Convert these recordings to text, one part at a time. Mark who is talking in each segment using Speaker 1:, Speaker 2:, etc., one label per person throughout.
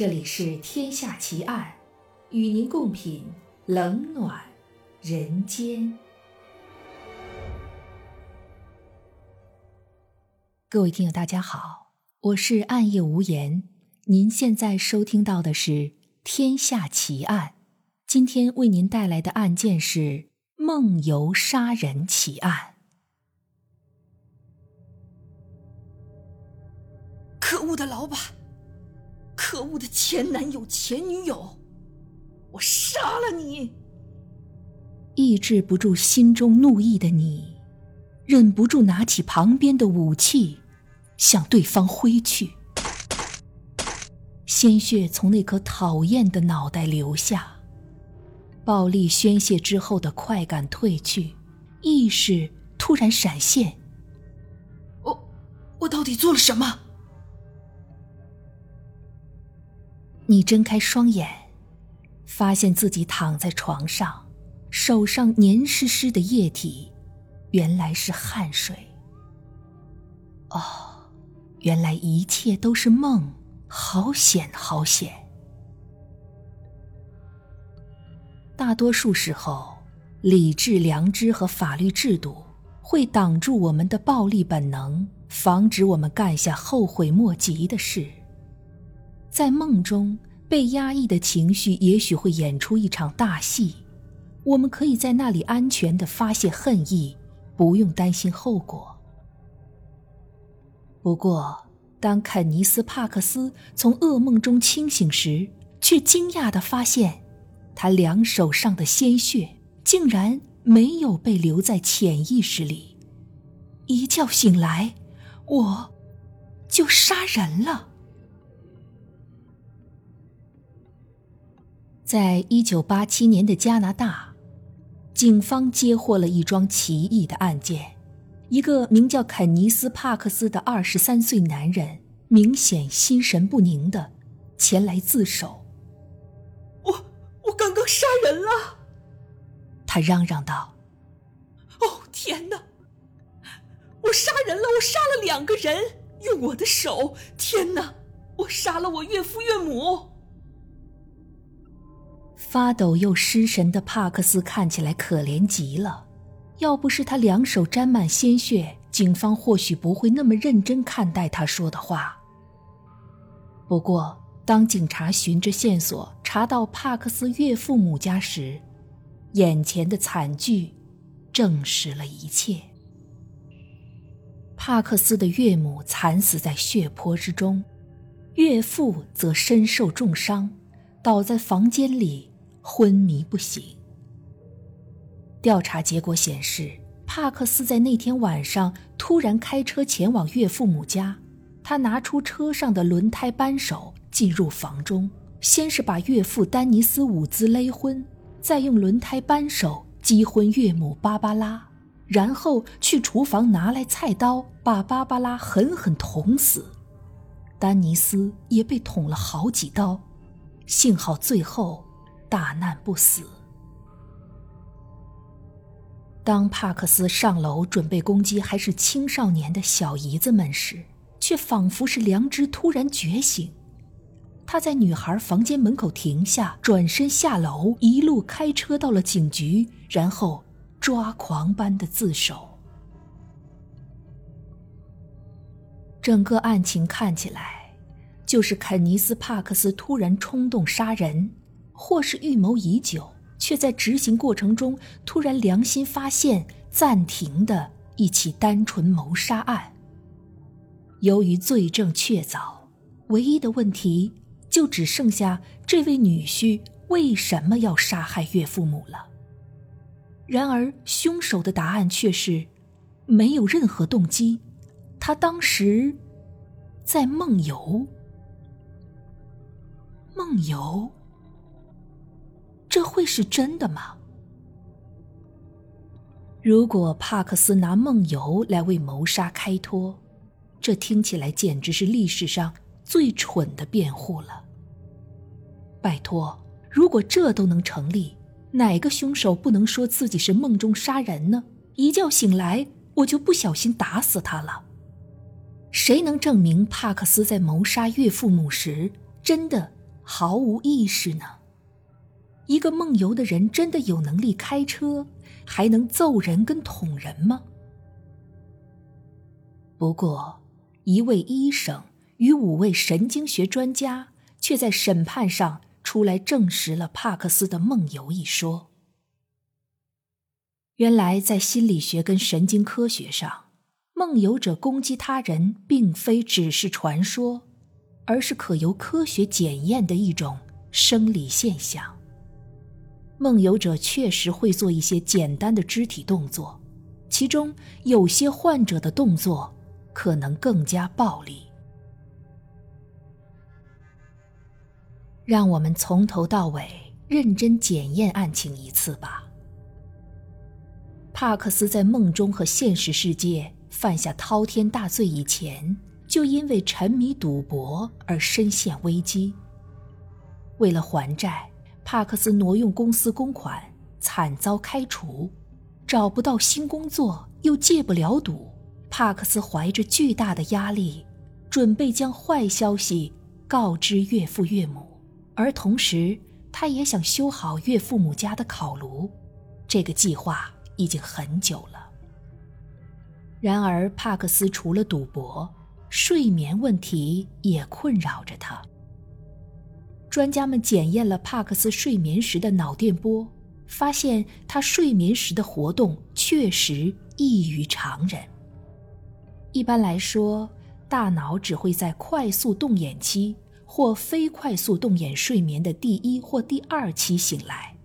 Speaker 1: 这里是《天下奇案》，与您共品冷暖人间。各位听友，大家好，我是暗夜无言。您现在收听到的是《天下奇案》，今天为您带来的案件是梦游杀人奇案。
Speaker 2: 可恶的老板！可恶的前男友、前女友！我杀了你！
Speaker 1: 抑制不住心中怒意的你，忍不住拿起旁边的武器，向对方挥去。鲜血从那颗讨厌的脑袋流下，暴力宣泄之后的快感褪去，意识突然闪现。
Speaker 2: 我，我到底做了什么？
Speaker 1: 你睁开双眼，发现自己躺在床上，手上黏湿湿的液体，原来是汗水。哦，原来一切都是梦，好险，好险！大多数时候，理智、良知和法律制度会挡住我们的暴力本能，防止我们干下后悔莫及的事。在梦中，被压抑的情绪也许会演出一场大戏，我们可以在那里安全的发泄恨意，不用担心后果。不过，当肯尼斯·帕克斯从噩梦中清醒时，却惊讶的发现，他两手上的鲜血竟然没有被留在潜意识里。一觉醒来，我就杀人了。在一九八七年的加拿大，警方接获了一桩奇异的案件：一个名叫肯尼斯·帕克斯的二十三岁男人，明显心神不宁的前来自首。
Speaker 2: 我我刚刚杀人了！
Speaker 1: 他嚷嚷道：“
Speaker 2: 哦天哪！我杀人了！我杀了两个人，用我的手！天哪！我杀了我岳父岳母！”
Speaker 1: 发抖又失神的帕克斯看起来可怜极了，要不是他两手沾满鲜血，警方或许不会那么认真看待他说的话。不过，当警察循着线索查到帕克斯岳父母家时，眼前的惨剧证实了一切。帕克斯的岳母惨死在血泊之中，岳父则身受重伤，倒在房间里。昏迷不醒。调查结果显示，帕克斯在那天晚上突然开车前往岳父母家。他拿出车上的轮胎扳手，进入房中，先是把岳父丹尼斯伍兹勒昏，再用轮胎扳手击昏岳母芭芭拉，然后去厨房拿来菜刀，把芭芭拉狠狠捅死。丹尼斯也被捅了好几刀，幸好最后。大难不死。当帕克斯上楼准备攻击还是青少年的小姨子们时，却仿佛是良知突然觉醒。他在女孩房间门口停下，转身下楼，一路开车到了警局，然后抓狂般的自首。整个案情看起来，就是肯尼斯·帕克斯突然冲动杀人。或是预谋已久，却在执行过程中突然良心发现暂停的一起单纯谋杀案。由于罪证确凿，唯一的问题就只剩下这位女婿为什么要杀害岳父母了。然而，凶手的答案却是没有任何动机，他当时在梦游。梦游。这会是真的吗？如果帕克斯拿梦游来为谋杀开脱，这听起来简直是历史上最蠢的辩护了。拜托，如果这都能成立，哪个凶手不能说自己是梦中杀人呢？一觉醒来，我就不小心打死他了。谁能证明帕克斯在谋杀岳父母时真的毫无意识呢？一个梦游的人真的有能力开车，还能揍人跟捅人吗？不过，一位医生与五位神经学专家却在审判上出来证实了帕克斯的梦游一说。原来，在心理学跟神经科学上，梦游者攻击他人并非只是传说，而是可由科学检验的一种生理现象。梦游者确实会做一些简单的肢体动作，其中有些患者的动作可能更加暴力。让我们从头到尾认真检验案情一次吧。帕克斯在梦中和现实世界犯下滔天大罪以前，就因为沉迷赌博而深陷危机。为了还债。帕克斯挪用公司公款，惨遭开除，找不到新工作，又戒不了赌。帕克斯怀着巨大的压力，准备将坏消息告知岳父岳母，而同时，他也想修好岳父母家的烤炉。这个计划已经很久了。然而，帕克斯除了赌博，睡眠问题也困扰着他。专家们检验了帕克斯睡眠时的脑电波，发现他睡眠时的活动确实异于常人。一般来说，大脑只会在快速动眼期或非快速动眼睡眠的第一或第二期醒来。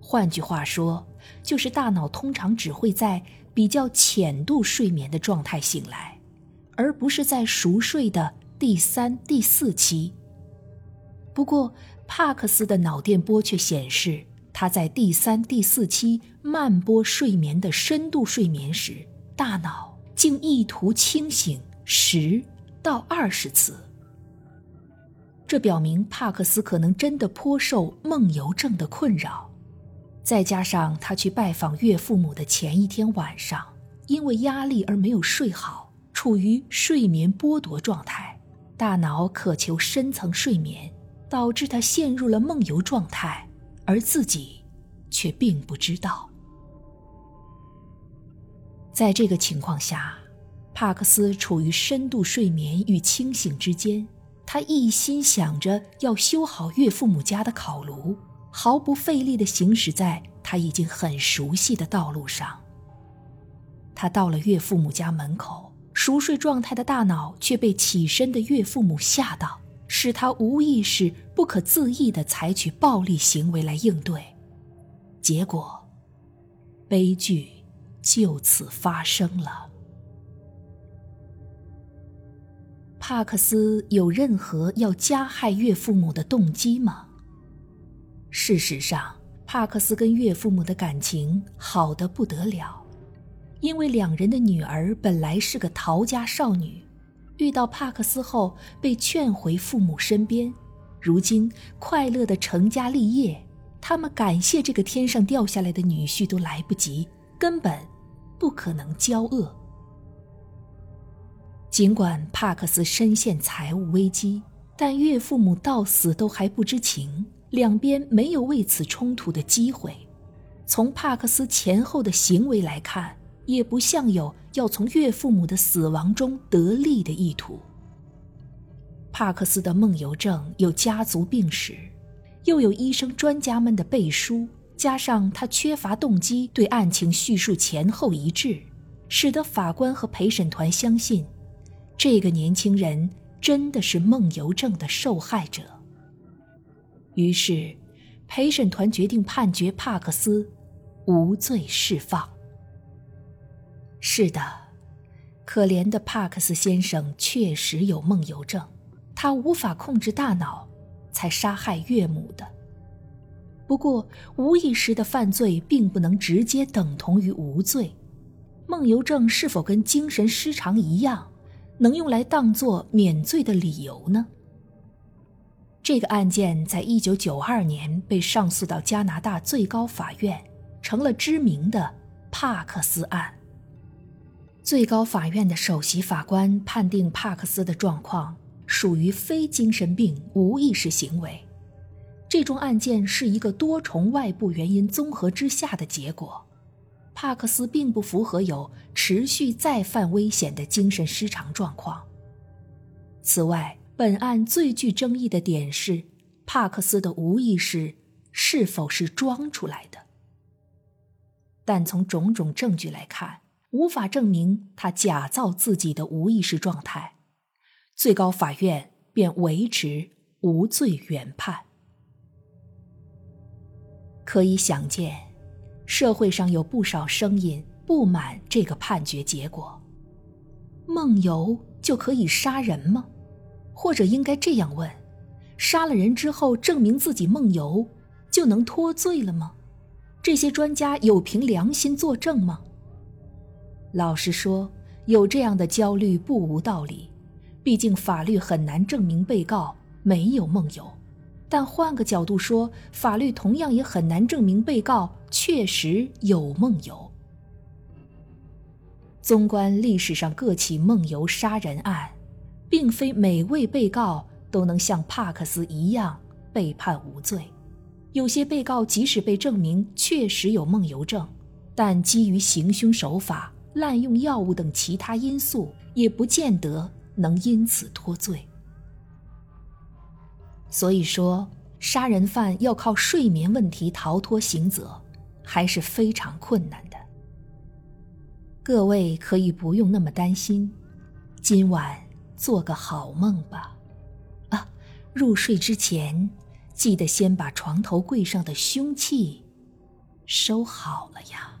Speaker 1: 换句话说，就是大脑通常只会在比较浅度睡眠的状态醒来，而不是在熟睡的第三、第四期。不过，帕克斯的脑电波却显示，他在第三、第四期慢波睡眠的深度睡眠时，大脑竟意图清醒十到二十次。这表明帕克斯可能真的颇受梦游症的困扰。再加上他去拜访岳父母的前一天晚上，因为压力而没有睡好，处于睡眠剥夺状态，大脑渴求深层睡眠。导致他陷入了梦游状态，而自己却并不知道。在这个情况下，帕克斯处于深度睡眠与清醒之间，他一心想着要修好岳父母家的烤炉，毫不费力地行驶在他已经很熟悉的道路上。他到了岳父母家门口，熟睡状态的大脑却被起身的岳父母吓到。使他无意识、不可自抑地采取暴力行为来应对，结果，悲剧就此发生了。帕克斯有任何要加害岳父母的动机吗？事实上，帕克斯跟岳父母的感情好得不得了，因为两人的女儿本来是个逃家少女。遇到帕克斯后，被劝回父母身边，如今快乐的成家立业。他们感谢这个天上掉下来的女婿都来不及，根本不可能交恶。尽管帕克斯深陷财务危机，但岳父母到死都还不知情，两边没有为此冲突的机会。从帕克斯前后的行为来看。也不像有要从岳父母的死亡中得利的意图。帕克斯的梦游症有家族病史，又有医生专家们的背书，加上他缺乏动机，对案情叙述前后一致，使得法官和陪审团相信，这个年轻人真的是梦游症的受害者。于是，陪审团决定判决帕克斯无罪释放。是的，可怜的帕克斯先生确实有梦游症，他无法控制大脑，才杀害岳母的。不过，无意识的犯罪并不能直接等同于无罪。梦游症是否跟精神失常一样，能用来当作免罪的理由呢？这个案件在一九九二年被上诉到加拿大最高法院，成了知名的帕克斯案。最高法院的首席法官判定帕克斯的状况属于非精神病无意识行为，这宗案件是一个多重外部原因综合之下的结果。帕克斯并不符合有持续再犯危险的精神失常状况。此外，本案最具争议的点是，帕克斯的无意识是否是装出来的。但从种种证据来看，无法证明他假造自己的无意识状态。最高法院便维持无罪原判。可以想见，社会上有不少声音不满这个判决结果。梦游就可以杀人吗？或者应该这样问：杀了人之后证明自己梦游，就能脱罪了吗？这些专家有凭良心作证吗？老实说，有这样的焦虑不无道理。毕竟法律很难证明被告没有梦游，但换个角度说，法律同样也很难证明被告确实有梦游。纵观历史上各起梦游杀人案，并非每位被告都能像帕克斯一样被判无罪。有些被告即使被证明确实有梦游症，但基于行凶手法、滥用药物等其他因素，也不见得。能因此脱罪，所以说杀人犯要靠睡眠问题逃脱刑责，还是非常困难的。各位可以不用那么担心，今晚做个好梦吧。啊，入睡之前记得先把床头柜上的凶器收好了呀。